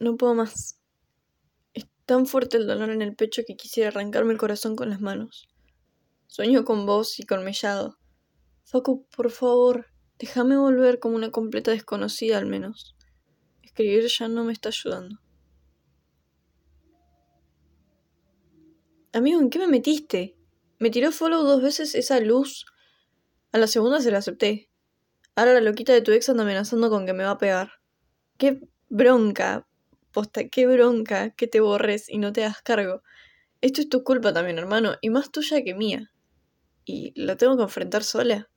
No puedo más. Es tan fuerte el dolor en el pecho que quisiera arrancarme el corazón con las manos. Sueño con vos y con Mellado. Facu, por favor, déjame volver como una completa desconocida al menos. Escribir ya no me está ayudando. Amigo, ¿en qué me metiste? Me tiró follow dos veces esa luz. A la segunda se la acepté. Ahora la loquita de tu ex anda amenazando con que me va a pegar. Qué bronca. Posta, qué bronca que te borres y no te hagas cargo. Esto es tu culpa también, hermano, y más tuya que mía. ¿Y lo tengo que enfrentar sola?